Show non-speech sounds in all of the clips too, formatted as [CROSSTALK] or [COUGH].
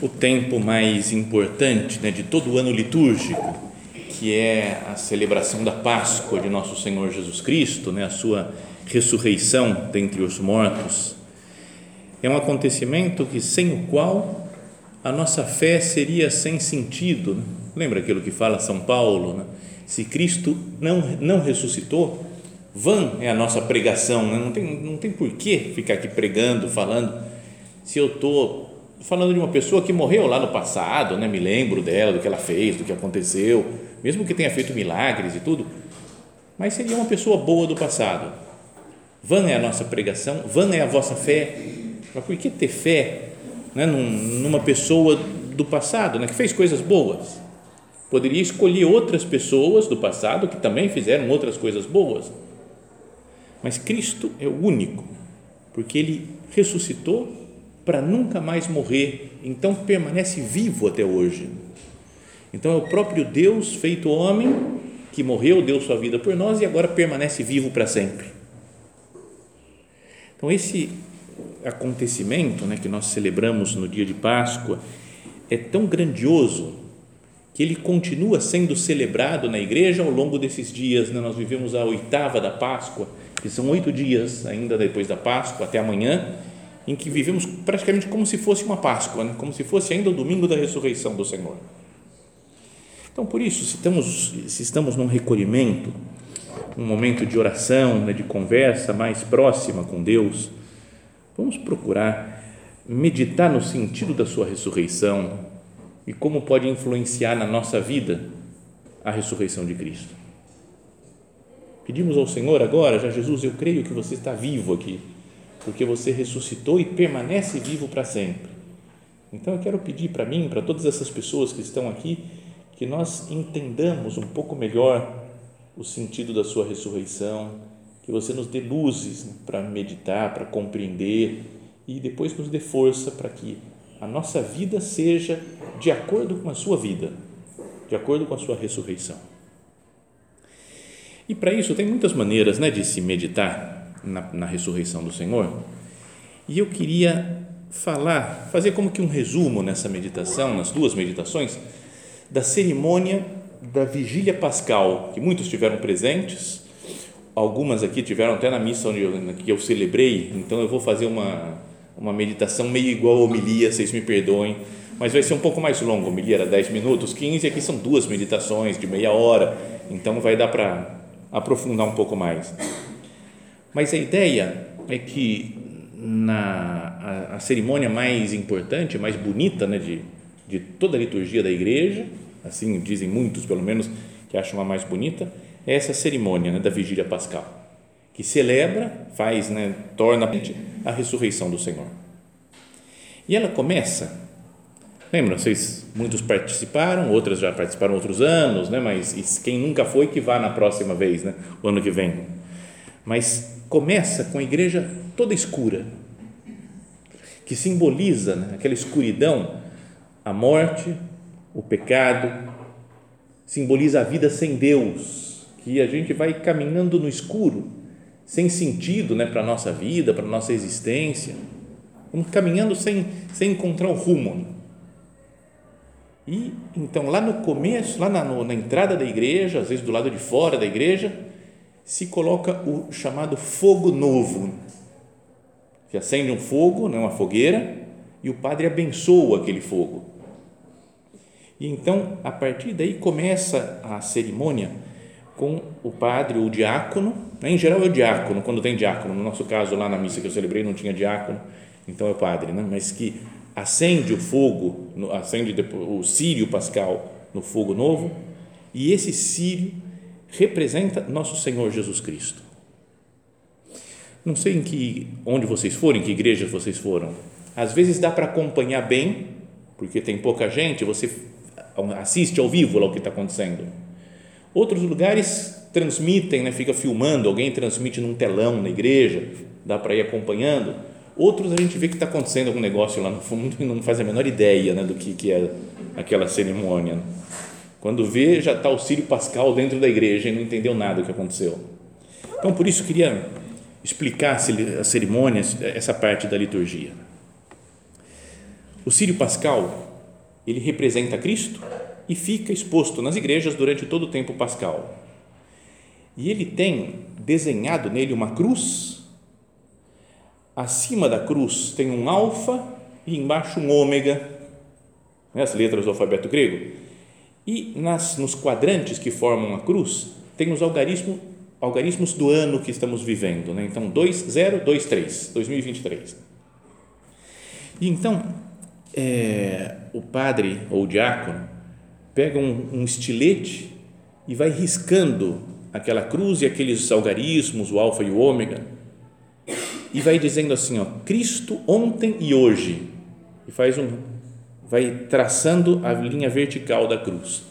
o tempo mais importante né, de todo o ano litúrgico, que é a celebração da Páscoa de nosso Senhor Jesus Cristo, né, a sua ressurreição dentre os mortos. É um acontecimento que sem o qual a nossa fé seria sem sentido. Né? Lembra aquilo que fala São Paulo? Né? Se Cristo não, não ressuscitou, vã é a nossa pregação, né? não tem, não tem por que ficar aqui pregando, falando, se eu estou falando de uma pessoa que morreu lá no passado, né? me lembro dela, do que ela fez, do que aconteceu, mesmo que tenha feito milagres e tudo, mas seria uma pessoa boa do passado. Vã é a nossa pregação, vã é a vossa fé, mas por que ter fé né? numa pessoa do passado, né? que fez coisas boas? Poderia escolher outras pessoas do passado que também fizeram outras coisas boas mas Cristo é o único, porque ele ressuscitou para nunca mais morrer, então permanece vivo até hoje. Então é o próprio Deus feito homem que morreu, deu sua vida por nós e agora permanece vivo para sempre. Então esse acontecimento, né, que nós celebramos no dia de Páscoa é tão grandioso que ele continua sendo celebrado na igreja ao longo desses dias. Né? Nós vivemos a oitava da Páscoa que são oito dias ainda depois da Páscoa, até amanhã, em que vivemos praticamente como se fosse uma Páscoa, né? como se fosse ainda o domingo da ressurreição do Senhor. Então, por isso, se estamos, se estamos num recolhimento, um momento de oração, né, de conversa mais próxima com Deus, vamos procurar meditar no sentido da Sua ressurreição e como pode influenciar na nossa vida a ressurreição de Cristo. Pedimos ao Senhor agora, já Jesus, eu creio que você está vivo aqui, porque você ressuscitou e permanece vivo para sempre. Então eu quero pedir para mim, para todas essas pessoas que estão aqui, que nós entendamos um pouco melhor o sentido da sua ressurreição, que você nos dê luzes para meditar, para compreender e depois nos dê força para que a nossa vida seja de acordo com a sua vida, de acordo com a sua ressurreição. E para isso tem muitas maneiras né, de se meditar na, na ressurreição do Senhor. E eu queria falar, fazer como que um resumo nessa meditação, nas duas meditações, da cerimônia da vigília pascal, que muitos tiveram presentes, algumas aqui tiveram até na missa onde eu, que eu celebrei, então eu vou fazer uma, uma meditação meio igual a homilia, vocês me perdoem, mas vai ser um pouco mais longo, a homilia era 10 minutos, 15, aqui são duas meditações de meia hora, então vai dar para aprofundar um pouco mais. Mas a ideia é que na a, a cerimônia mais importante, mais bonita, né, de, de toda a liturgia da igreja, assim dizem muitos, pelo menos, que acham a mais bonita, é essa cerimônia né, da vigília pascal, que celebra, faz, né, torna a ressurreição do Senhor. E ela começa Lembram, vocês, muitos participaram, outras já participaram outros anos, né? mas quem nunca foi, que vá na próxima vez, né? o ano que vem. Mas começa com a igreja toda escura, que simboliza né? aquela escuridão, a morte, o pecado, simboliza a vida sem Deus, que a gente vai caminhando no escuro, sem sentido né? para a nossa vida, para a nossa existência, vamos caminhando sem, sem encontrar o rumo e então lá no começo, lá na, na entrada da igreja, às vezes do lado de fora da igreja, se coloca o chamado fogo novo, que acende um fogo, né, uma fogueira, e o padre abençoa aquele fogo. E então, a partir daí, começa a cerimônia com o padre ou o diácono, né? em geral é o diácono, quando tem diácono, no nosso caso, lá na missa que eu celebrei, não tinha diácono, então é o padre, né? mas que acende o fogo, acende o círio pascal no fogo novo, e esse círio representa nosso Senhor Jesus Cristo. Não sei em que, onde vocês foram, em que igreja vocês foram. Às vezes dá para acompanhar bem, porque tem pouca gente, você assiste ao vivo lá o que está acontecendo. Outros lugares transmitem, né, fica filmando, alguém transmite num telão na igreja, dá para ir acompanhando. Outros a gente vê que está acontecendo algum negócio lá no fundo e não faz a menor ideia né, do que, que é aquela cerimônia. Quando vê, já está o Sírio Pascal dentro da igreja e não entendeu nada do que aconteceu. Então, por isso, queria explicar as cerimônias, essa parte da liturgia. O Sírio Pascal, ele representa Cristo e fica exposto nas igrejas durante todo o tempo pascal. E ele tem desenhado nele uma cruz, acima da cruz tem um alfa e embaixo um ômega, né, as letras do alfabeto grego, e nas, nos quadrantes que formam a cruz tem os algarismos algarismos do ano que estamos vivendo, né? então 2023, 2023. E então, é, o padre ou o diácono pega um, um estilete e vai riscando aquela cruz e aqueles algarismos, o alfa e o ômega, e vai dizendo assim, ó, Cristo ontem e hoje, e faz um, vai traçando a linha vertical da cruz.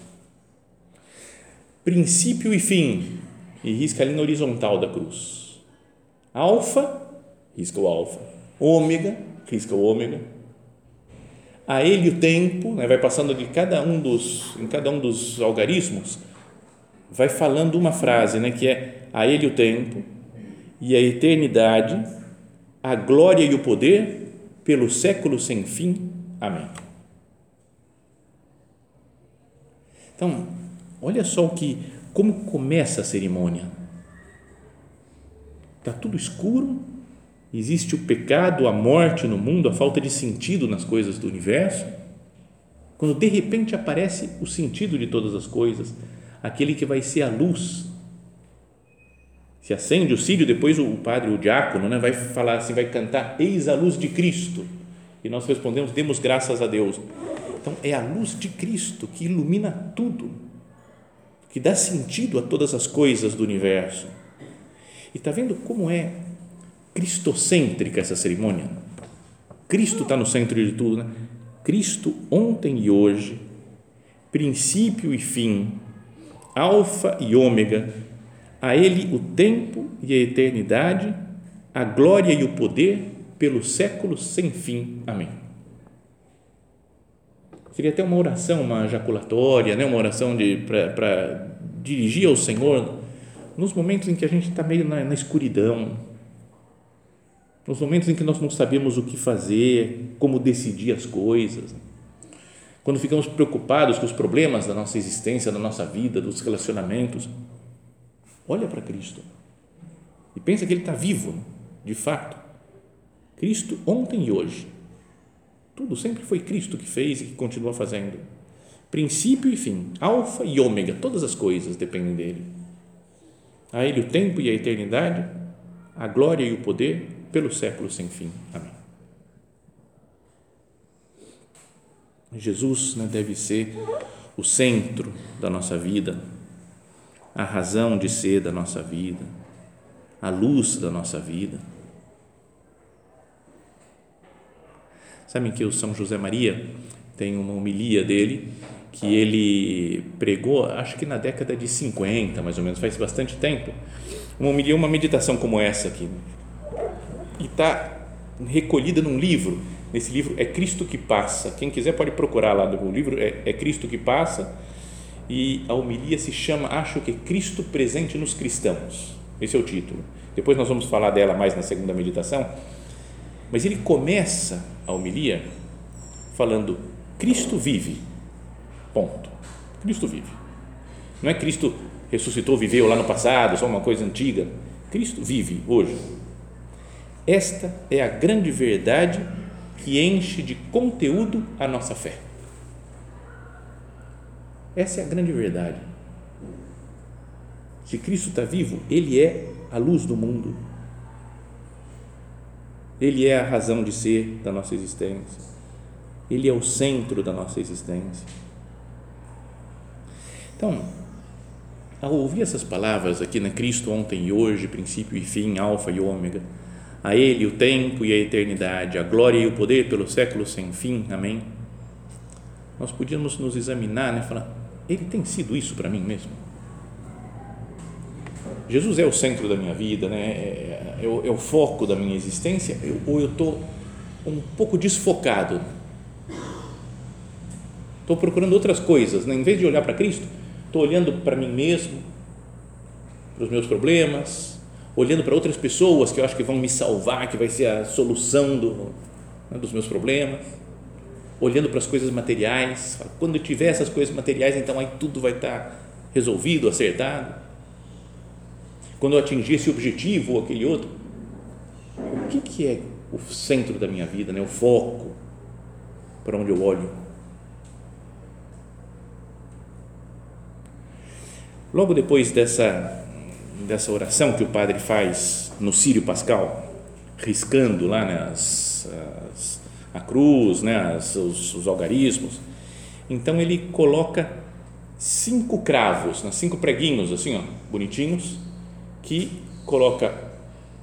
Princípio e fim, e risca a linha horizontal da cruz. Alfa, risca o alfa. Ômega, risca o ômega. A ele o tempo, né, vai passando de cada um dos, em cada um dos algarismos, vai falando uma frase, né, que é a ele o tempo e a eternidade, a glória e o poder pelo século sem fim. Amém. Então, olha só o que como começa a cerimônia? Está tudo escuro, existe o pecado, a morte no mundo, a falta de sentido nas coisas do universo. Quando de repente aparece o sentido de todas as coisas, aquele que vai ser a luz. Se acende o círio, depois o padre, o diácono, né, vai falar assim, vai cantar: Eis a luz de Cristo. E nós respondemos: Demos graças a Deus. Então é a luz de Cristo que ilumina tudo que dá sentido a todas as coisas do universo. E está vendo como é cristocêntrica essa cerimônia? Cristo está no centro de tudo, né? Cristo ontem e hoje, princípio e fim, alfa e ômega, a Ele o tempo e a eternidade, a glória e o poder pelos séculos sem fim. Amém. Seria até uma oração, uma jaculatória, né? uma oração para dirigir ao Senhor nos momentos em que a gente está meio na, na escuridão, nos momentos em que nós não sabemos o que fazer, como decidir as coisas, quando ficamos preocupados com os problemas da nossa existência, da nossa vida, dos relacionamentos, olha para Cristo e pensa que Ele está vivo, de fato. Cristo ontem e hoje. Tudo sempre foi Cristo que fez e que continua fazendo. Princípio e fim, alfa e ômega, todas as coisas dependem dele. A ele o tempo e a eternidade, a glória e o poder pelo século sem fim. Amém. Jesus né, deve ser o centro da nossa vida, a razão de ser da nossa vida, a luz da nossa vida Sabem que o São José Maria tem uma homilia dele que ele pregou, acho que na década de 50, mais ou menos, faz bastante tempo. Uma homilia, uma meditação como essa aqui. E está recolhida num livro. Nesse livro é Cristo que Passa. Quem quiser pode procurar lá do livro, é, é Cristo que Passa. E a homilia se chama, acho que Cristo presente nos cristãos. Esse é o título. Depois nós vamos falar dela mais na segunda meditação mas ele começa a homilia falando: Cristo vive. Ponto. Cristo vive. Não é Cristo ressuscitou, viveu lá no passado, só uma coisa antiga. Cristo vive hoje. Esta é a grande verdade que enche de conteúdo a nossa fé. Essa é a grande verdade. Se Cristo está vivo, Ele é a luz do mundo. Ele é a razão de ser da nossa existência. Ele é o centro da nossa existência. Então, ao ouvir essas palavras aqui na Cristo ontem e hoje, princípio e fim, alfa e ômega, a Ele o tempo e a eternidade, a glória e o poder pelo século sem fim, amém. Nós podíamos nos examinar, né, falar, Ele tem sido isso para mim mesmo? Jesus é o centro da minha vida, né? é, é, é o foco da minha existência, eu, ou eu estou um pouco desfocado? Estou procurando outras coisas, né? em vez de olhar para Cristo, estou olhando para mim mesmo, para os meus problemas, olhando para outras pessoas que eu acho que vão me salvar, que vai ser a solução do, né, dos meus problemas, olhando para as coisas materiais. Quando eu tiver essas coisas materiais, então aí tudo vai estar resolvido, acertado quando eu atingir esse objetivo ou aquele outro, o que, que é o centro da minha vida, né? o foco para onde eu olho? Logo depois dessa, dessa oração que o padre faz no Sírio Pascal, riscando lá né, as, as, a cruz, né, as, os, os algarismos, então ele coloca cinco cravos, né, cinco preguinhos assim, ó, bonitinhos, que coloca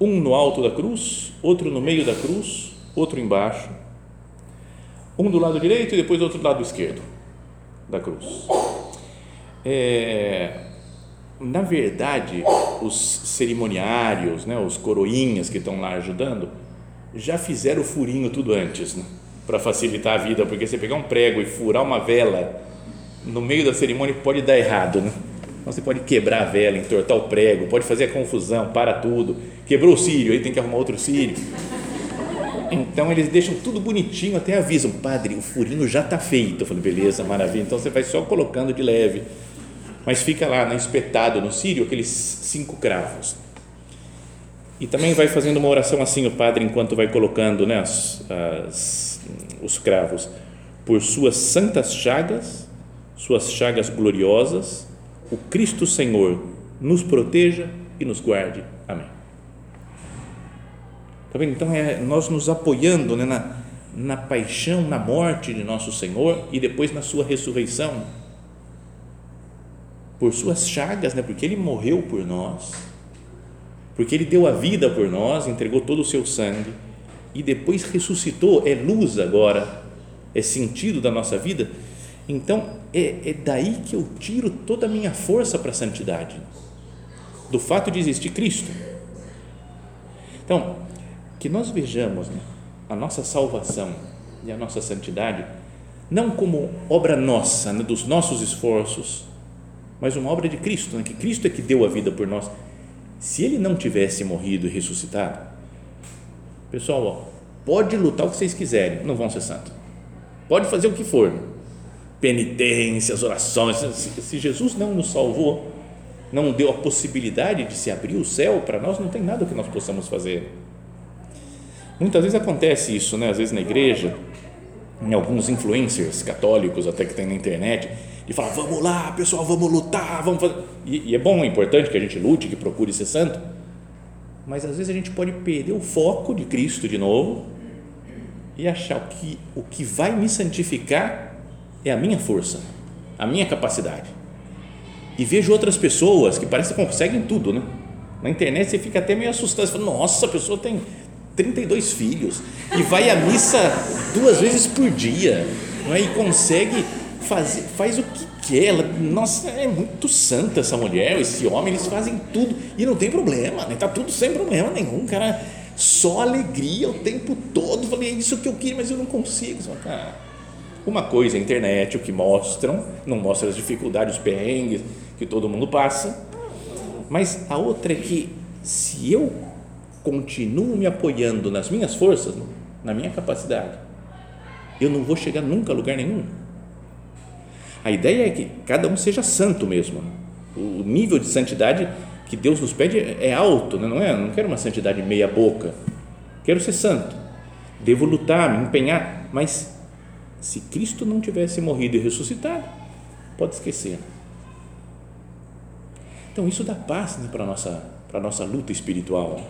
um no alto da cruz, outro no meio da cruz, outro embaixo, um do lado direito e depois do outro lado esquerdo da cruz. É, na verdade, os cerimoniários, né, os coroinhas que estão lá ajudando, já fizeram o furinho tudo antes, né, para facilitar a vida, porque você pegar um prego e furar uma vela no meio da cerimônia pode dar errado, né? Então, você pode quebrar a vela, entortar o prego, pode fazer a confusão, para tudo. Quebrou o círio, aí tem que arrumar outro círio. Então eles deixam tudo bonitinho, até avisam, padre, o furinho já está feito. Eu falei, beleza, maravilha. Então você vai só colocando de leve. Mas fica lá, né, espetado no círio, aqueles cinco cravos. E também vai fazendo uma oração assim, o padre, enquanto vai colocando né, as, as, os cravos. Por suas santas chagas, suas chagas gloriosas, o Cristo Senhor nos proteja e nos guarde. Amém. Tá vendo? Então é nós nos apoiando né, na, na paixão, na morte de nosso Senhor e depois na sua ressurreição. Por suas chagas, né, porque ele morreu por nós, porque ele deu a vida por nós, entregou todo o seu sangue e depois ressuscitou, é luz agora, é sentido da nossa vida então, é, é daí que eu tiro toda a minha força para a santidade, do fato de existir Cristo. Então, que nós vejamos né, a nossa salvação e a nossa santidade não como obra nossa, né, dos nossos esforços, mas uma obra de Cristo, né, que Cristo é que deu a vida por nós. Se ele não tivesse morrido e ressuscitado, pessoal, ó, pode lutar o que vocês quiserem, não vão ser santos. Pode fazer o que for, penitências, orações. Se Jesus não nos salvou, não deu a possibilidade de se abrir o céu para nós, não tem nada que nós possamos fazer. Muitas vezes acontece isso, né? às vezes na igreja, em alguns influencers católicos até que tem na internet, e fala, vamos lá, pessoal, vamos lutar, vamos fazer. E, e é bom, é importante que a gente lute, que procure ser santo, mas às vezes a gente pode perder o foco de Cristo de novo e achar que o que vai me santificar é a minha força, a minha capacidade. E vejo outras pessoas que parece que conseguem tudo, né? Na internet você fica até meio assustado, você fala, nossa, a pessoa tem 32 filhos e vai à missa duas vezes por dia, não é? E consegue fazer, faz o que quer. Ela, nossa, é muito santa essa mulher, esse homem, eles fazem tudo e não tem problema, né? Tá tudo sem problema nenhum, cara. Só alegria o tempo todo. Falei, é isso que eu queria, mas eu não consigo. Fala, cara, uma coisa é a internet, o que mostram, não mostra as dificuldades, os perrengues que todo mundo passa, mas a outra é que se eu continuo me apoiando nas minhas forças, na minha capacidade, eu não vou chegar nunca a lugar nenhum. A ideia é que cada um seja santo mesmo. O nível de santidade que Deus nos pede é alto, né? não é? Não quero uma santidade meia boca. Quero ser santo. Devo lutar, me empenhar, mas se Cristo não tivesse morrido e ressuscitado, pode esquecer. Então isso dá paz né, para a nossa, a nossa luta espiritual.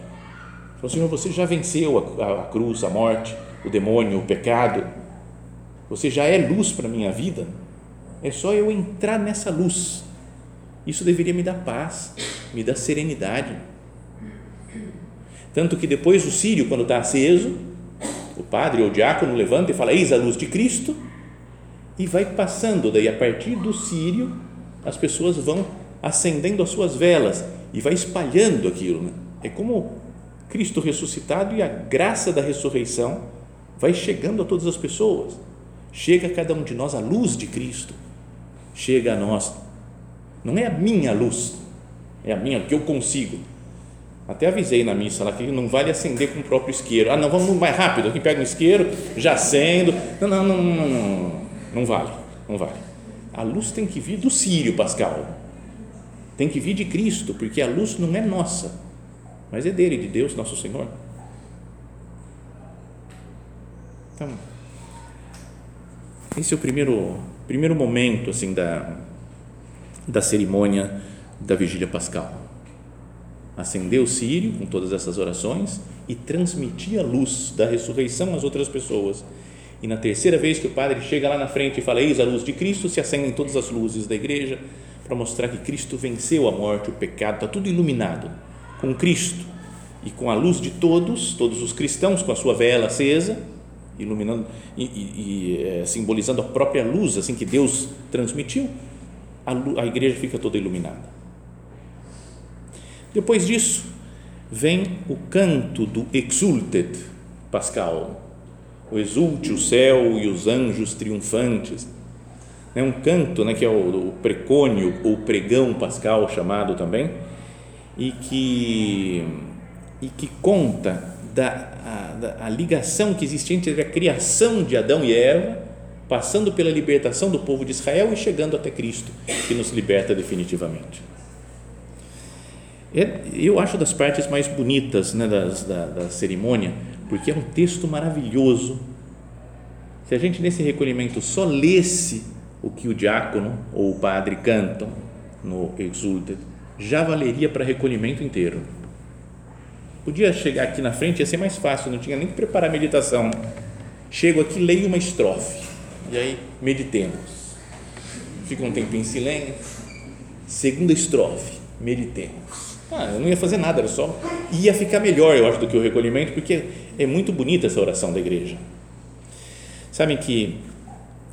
Falou, Senhor, você já venceu a, a cruz, a morte, o demônio, o pecado. Você já é luz para a minha vida. É só eu entrar nessa luz. Isso deveria me dar paz, me dar serenidade. Tanto que depois o sírio, quando está aceso, o padre ou o diácono levanta e fala: Eis a luz de Cristo, e vai passando. Daí, a partir do sírio, as pessoas vão acendendo as suas velas e vai espalhando aquilo. Né? É como Cristo ressuscitado e a graça da ressurreição vai chegando a todas as pessoas. Chega a cada um de nós a luz de Cristo. Chega a nós. Não é a minha luz, é a minha que eu consigo até avisei na missa lá que não vale acender com o próprio isqueiro. Ah, não, vamos mais rápido. Aqui pega um isqueiro, já acendo. Não, não, não, não, não, não vale, não vale. A luz tem que vir do Sírio Pascal. Tem que vir de Cristo, porque a luz não é nossa, mas é dele, de Deus, nosso Senhor. Então, esse é o primeiro, primeiro momento assim da, da cerimônia da vigília pascal acender o sírio com todas essas orações e transmitir a luz da ressurreição às outras pessoas. E na terceira vez que o padre chega lá na frente e fala: Eis a luz de Cristo, se acendem todas as luzes da igreja para mostrar que Cristo venceu a morte, o pecado, está tudo iluminado com Cristo e com a luz de todos, todos os cristãos com a sua vela acesa, iluminando e, e, e é, simbolizando a própria luz assim que Deus transmitiu, a, a igreja fica toda iluminada. Depois disso, vem o canto do Exultet Pascal, o exulte o céu e os anjos triunfantes. É um canto né, que é o, o precônio ou pregão pascal chamado também, e que, e que conta da a, da a ligação que existe entre a criação de Adão e Eva, passando pela libertação do povo de Israel e chegando até Cristo, que nos liberta definitivamente. É, eu acho das partes mais bonitas né, das, da, da cerimônia, porque é um texto maravilhoso. Se a gente nesse recolhimento só lesse o que o diácono ou o padre cantam no Exultet, já valeria para recolhimento inteiro. Podia chegar aqui na frente, ia ser mais fácil, não tinha nem que preparar a meditação. Chego aqui, leio uma estrofe e aí meditemos. Fica um tempo em silêncio. Segunda estrofe, meditemos ah, eu não ia fazer nada, era só ia ficar melhor, eu acho, do que o recolhimento, porque é muito bonita essa oração da igreja. Sabem que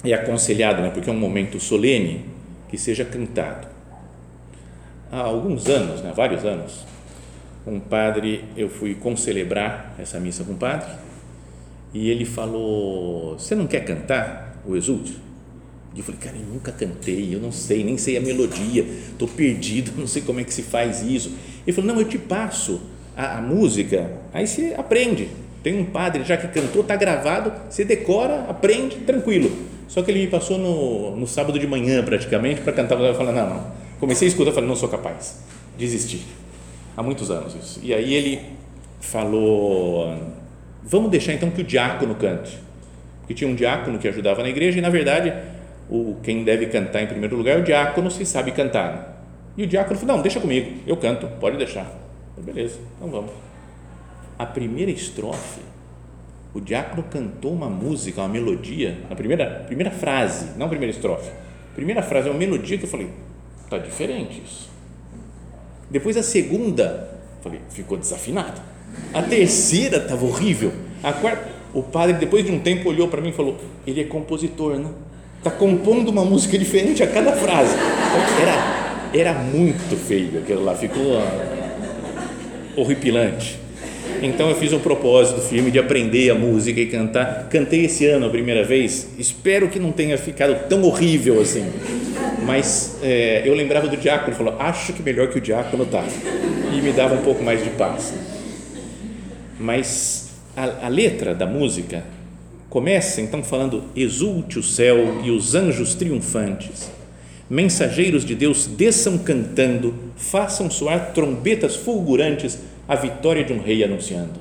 é aconselhado, né, porque é um momento solene, que seja cantado. Há alguns anos, né, vários anos, um padre, eu fui concelebrar essa missa com um padre, e ele falou: Você não quer cantar o Exulte? E eu falei, cara, eu nunca cantei, eu não sei, nem sei a melodia, estou perdido, [LAUGHS] não sei como é que se faz isso. Ele falou, não, eu te passo a, a música, aí você aprende. Tem um padre já que cantou, está gravado, você decora, aprende, tranquilo. Só que ele me passou no, no sábado de manhã, praticamente, para cantar. Eu falei, não, não. Comecei a escutar, falei, não sou capaz. Desisti. Há muitos anos isso. E aí ele falou, vamos deixar então que o diácono cante. Porque tinha um diácono que ajudava na igreja e, na verdade, o, quem deve cantar em primeiro lugar é o diácono, se sabe cantar. E o diácono falou: Não, deixa comigo, eu canto, pode deixar. Falei, Beleza, então vamos. A primeira estrofe, o diácono cantou uma música, uma melodia, na primeira, primeira frase, não a primeira estrofe. Primeira frase é uma melodia que eu falei: Tá diferente isso. Depois a segunda, falei: Ficou desafinado. A terceira estava horrível. A quarta, o padre, depois de um tempo, olhou para mim e falou: Ele é compositor, né? Está compondo uma música diferente a cada frase. Era, era muito feio aquilo lá, ficou horripilante. Então eu fiz um propósito firme de aprender a música e cantar. Cantei esse ano a primeira vez. Espero que não tenha ficado tão horrível assim. Mas é, eu lembrava do diácono, falou: acho que melhor que o diácono tá. E me dava um pouco mais de paz. Mas a, a letra da música Começa então falando: exulte o céu e os anjos triunfantes, mensageiros de Deus desçam cantando, façam soar trombetas fulgurantes, a vitória de um rei anunciando.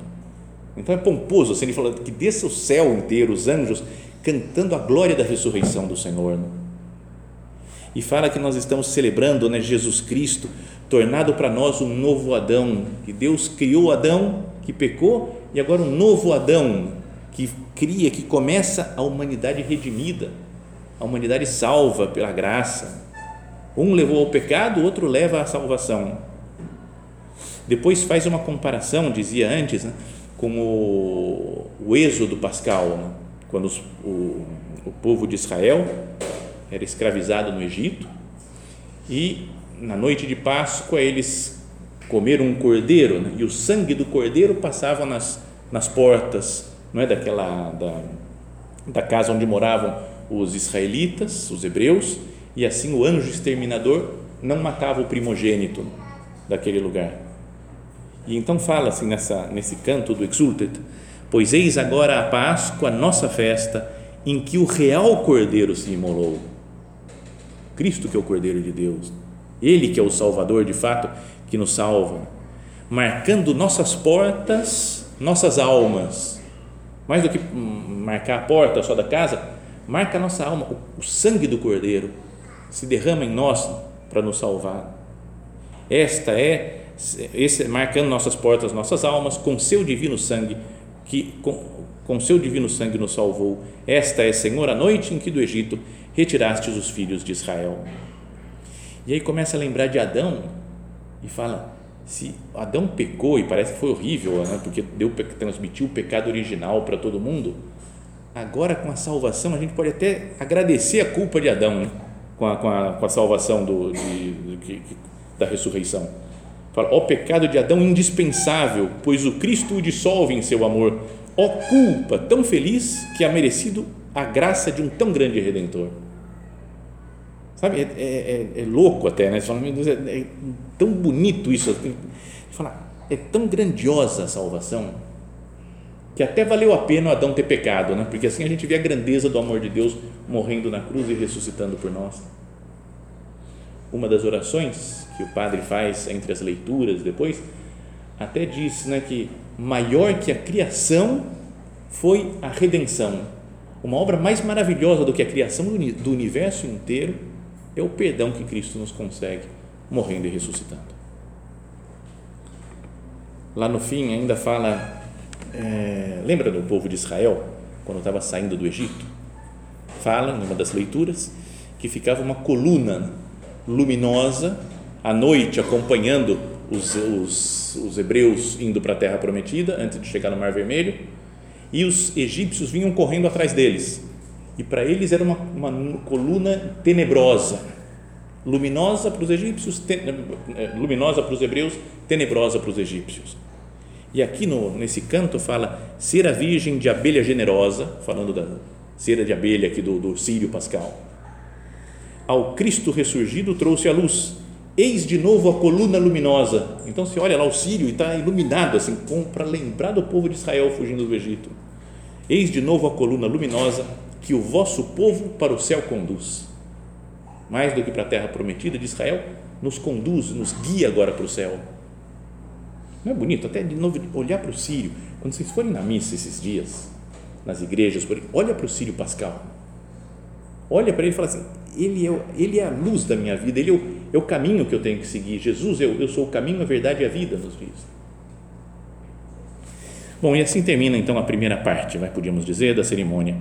Então é pomposo, assim, ele fala que desça o céu inteiro, os anjos cantando a glória da ressurreição do Senhor. Né? e fala que nós estamos celebrando né, Jesus Cristo, tornado para nós um novo Adão, que Deus criou Adão, que pecou, e agora um novo Adão, que cria, que começa a humanidade redimida, a humanidade salva pela graça. Um levou ao pecado, o outro leva à salvação. Depois faz uma comparação, dizia antes, né, com o, o êxodo pascal, né, quando os, o, o povo de Israel era escravizado no Egito e na noite de Páscoa eles comeram um cordeiro né, e o sangue do cordeiro passava nas, nas portas não é daquela da, da casa onde moravam os israelitas, os hebreus, e assim o anjo exterminador não matava o primogênito daquele lugar. E então fala assim nessa nesse canto do Exultet, pois eis agora a Páscoa, nossa festa, em que o real cordeiro se imolou. Cristo que é o cordeiro de Deus, ele que é o salvador de fato que nos salva, marcando nossas portas, nossas almas. Mais do que marcar a porta só da casa, marca a nossa alma, o, sangue do cordeiro se derrama em nós para nos salvar. Esta é esse marcando nossas portas, nossas almas com seu divino sangue que com, com seu divino sangue nos salvou. Esta é, Senhor, a noite em que do Egito retirastes os filhos de Israel. E aí começa a lembrar de Adão e fala: se Adão pecou e parece que foi horrível, né, porque deu transmitiu o pecado original para todo mundo, agora com a salvação a gente pode até agradecer a culpa de Adão né, com, a, com, a, com a salvação do, de, da ressurreição. Fala, ó pecado de Adão indispensável, pois o Cristo o dissolve em seu amor. Ó culpa tão feliz que ha merecido a graça de um tão grande Redentor. Sabe, é, é, é, é louco até, né? Fala, meu Deus, é, é tão bonito isso. Fala, é tão grandiosa a salvação que até valeu a pena Adão ter pecado, né? Porque assim a gente vê a grandeza do amor de Deus morrendo na cruz e ressuscitando por nós. Uma das orações que o padre faz entre as leituras depois até diz, né, que maior que a criação foi a redenção. Uma obra mais maravilhosa do que a criação do universo inteiro é o perdão que Cristo nos consegue morrendo e ressuscitando. Lá no fim ainda fala, é, lembra do povo de Israel quando estava saindo do Egito? Fala em uma das leituras que ficava uma coluna luminosa à noite acompanhando os, os, os hebreus indo para a terra prometida antes de chegar no Mar Vermelho e os egípcios vinham correndo atrás deles e para eles era uma, uma coluna tenebrosa, luminosa para os egípcios, ten, eh, luminosa para os hebreus, tenebrosa para os egípcios. E aqui no, nesse canto fala ser a virgem de abelha generosa, falando da cera de abelha aqui do, do Sírio Pascal. Ao Cristo ressurgido trouxe a luz, eis de novo a coluna luminosa. Então se olha lá o Sírio e está iluminado assim, para lembrar do povo de Israel fugindo do Egito. Eis de novo a coluna luminosa que o vosso povo para o céu conduz. Mais do que para a terra prometida de Israel, nos conduz, nos guia agora para o céu. Não é bonito? Até de novo, olhar para o Sírio. Quando vocês forem na missa esses dias, nas igrejas, olha para o Sírio Pascal. Olha para ele e fala assim: ele é, ele é a luz da minha vida, ele é o, é o caminho que eu tenho que seguir. Jesus, eu, eu sou o caminho, a verdade e a vida, nos diz. Bom, e assim termina então a primeira parte, vai, podíamos dizer, da cerimônia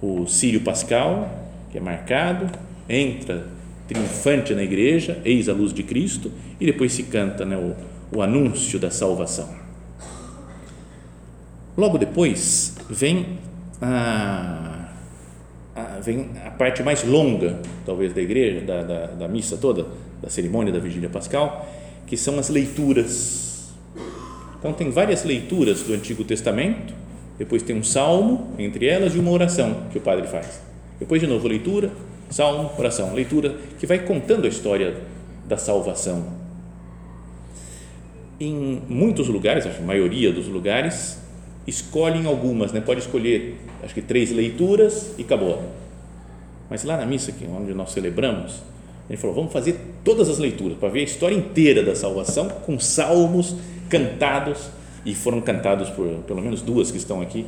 o Sírio Pascal, que é marcado, entra triunfante na igreja, eis a luz de Cristo, e depois se canta né, o, o anúncio da salvação. Logo depois vem a, a, vem a parte mais longa, talvez, da igreja, da, da, da missa toda, da cerimônia da Vigília Pascal, que são as leituras. Então, tem várias leituras do Antigo Testamento, depois tem um salmo entre elas e uma oração que o padre faz. Depois, de novo, leitura, salmo, oração, leitura, que vai contando a história da salvação. Em muitos lugares, acho que a maioria dos lugares, escolhem algumas, né? pode escolher, acho que três leituras e acabou. Mas lá na missa, que onde nós celebramos, ele falou: vamos fazer todas as leituras para ver a história inteira da salvação com salmos cantados e foram cantados por pelo menos duas que estão aqui,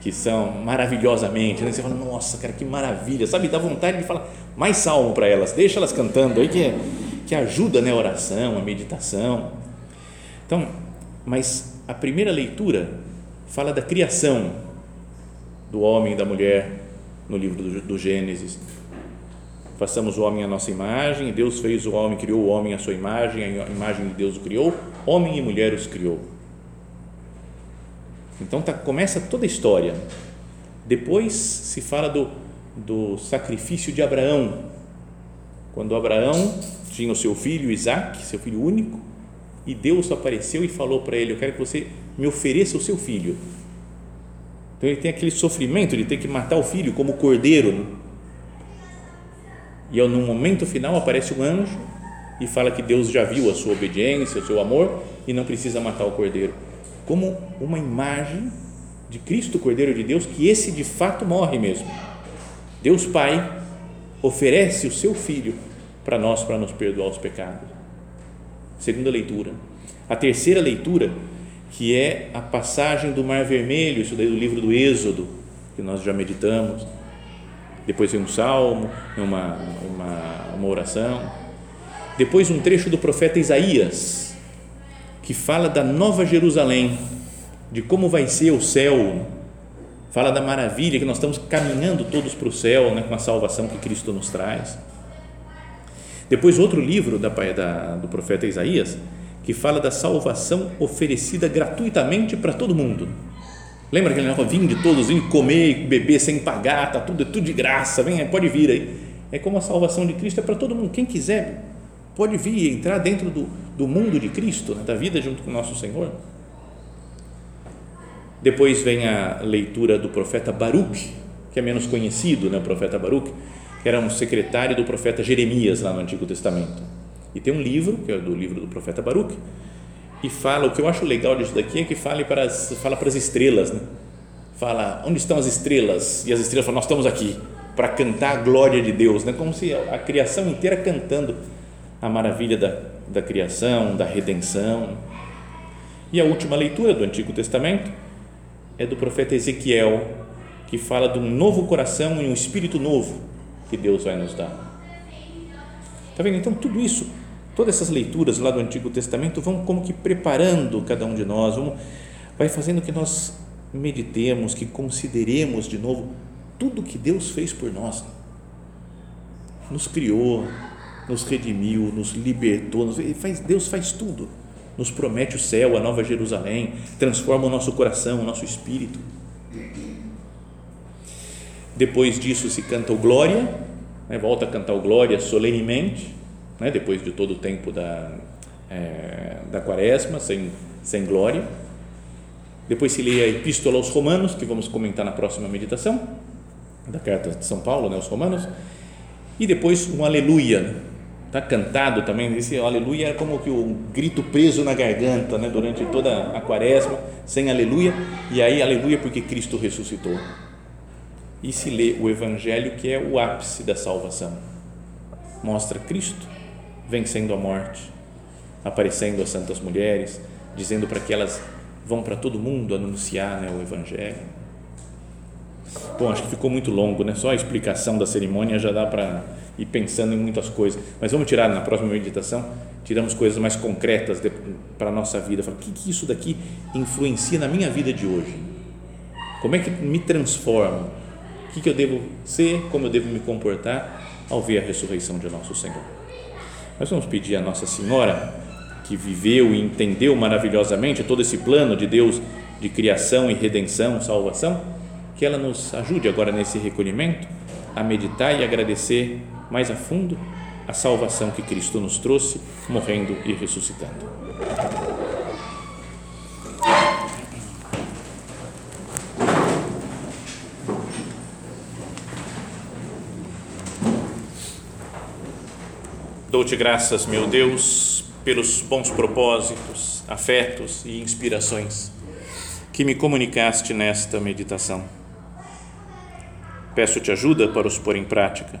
que são maravilhosamente, né? você fala, nossa, cara, que maravilha, sabe? Dá vontade de falar mais salmo para elas, deixa elas cantando aí que, é, que ajuda né, a oração, a meditação. Então, mas a primeira leitura fala da criação do homem e da mulher no livro do, do Gênesis. Façamos o homem à nossa imagem, Deus fez o homem, criou o homem à sua imagem, a imagem de Deus o criou, homem e mulher os criou. Então tá, começa toda a história. Depois se fala do, do sacrifício de Abraão, quando Abraão tinha o seu filho Isaac, seu filho único, e Deus apareceu e falou para ele: Eu quero que você me ofereça o seu filho. Então ele tem aquele sofrimento de ter que matar o filho como cordeiro. Né? E no momento final aparece um anjo e fala que Deus já viu a sua obediência, o seu amor e não precisa matar o cordeiro. Como uma imagem de Cristo, Cordeiro de Deus, que esse de fato morre mesmo. Deus Pai oferece o seu Filho para nós, para nos perdoar os pecados. Segunda leitura. A terceira leitura que é a passagem do Mar Vermelho, isso daí do livro do Êxodo, que nós já meditamos. Depois vem um salmo, uma, uma, uma oração. Depois um trecho do profeta Isaías, que fala da nova Jerusalém, de como vai ser o céu, fala da maravilha que nós estamos caminhando todos para o céu, né, com a salvação que Cristo nos traz. Depois outro livro da, da, do profeta Isaías, que fala da salvação oferecida gratuitamente para todo mundo. Lembra aquele negócio, vim de todos, vim comer beber sem pagar, tá tudo, é tudo de graça, vem, pode vir aí. É como a salvação de Cristo é para todo mundo, quem quiser pode vir entrar dentro do, do mundo de Cristo, né, da vida junto com o nosso Senhor. Depois vem a leitura do profeta Baruch, que é menos conhecido, né, o profeta Baruch, que era um secretário do profeta Jeremias lá no Antigo Testamento e tem um livro, que é do livro do profeta Baruch, e fala, o que eu acho legal disso daqui é que fala para as, fala para as estrelas, né? Fala, onde estão as estrelas? E as estrelas falam, nós estamos aqui para cantar a glória de Deus, né? Como se a, a criação inteira cantando a maravilha da, da criação, da redenção. E a última leitura do Antigo Testamento é do profeta Ezequiel, que fala de um novo coração e um espírito novo que Deus vai nos dar. Tá vendo? Então, tudo isso todas essas leituras lá do Antigo Testamento vão como que preparando cada um de nós, vão, vai fazendo que nós meditemos, que consideremos de novo tudo que Deus fez por nós. Nos criou, nos redimiu, nos libertou, nos, faz, Deus faz tudo. Nos promete o céu, a nova Jerusalém, transforma o nosso coração, o nosso espírito. Depois disso se canta o Glória, né, volta a cantar o Glória solenemente, né, depois de todo o tempo da, é, da quaresma, sem, sem glória. Depois se lê a Epístola aos Romanos, que vamos comentar na próxima meditação, da carta de São Paulo né, aos Romanos. E depois um Aleluia, está cantado também. Esse Aleluia é como que o grito preso na garganta né, durante toda a quaresma, sem Aleluia. E aí, Aleluia, porque Cristo ressuscitou. E se lê o Evangelho, que é o ápice da salvação. Mostra Cristo vencendo a morte, aparecendo às santas mulheres, dizendo para que elas vão para todo mundo anunciar né, o Evangelho. Bom, acho que ficou muito longo, né? Só a explicação da cerimônia já dá para ir pensando em muitas coisas. Mas vamos tirar na próxima meditação, tiramos coisas mais concretas para a nossa vida. O que, que isso daqui influencia na minha vida de hoje? Como é que me transforma? O que, que eu devo ser? Como eu devo me comportar ao ver a ressurreição de nosso Senhor? Nós vamos pedir a Nossa Senhora, que viveu e entendeu maravilhosamente todo esse plano de Deus de criação e redenção, salvação, que ela nos ajude agora nesse recolhimento a meditar e agradecer mais a fundo a salvação que Cristo nos trouxe, morrendo e ressuscitando. Dou-te graças, meu Deus, pelos bons propósitos, afetos e inspirações que me comunicaste nesta meditação. Peço-te ajuda para os pôr em prática.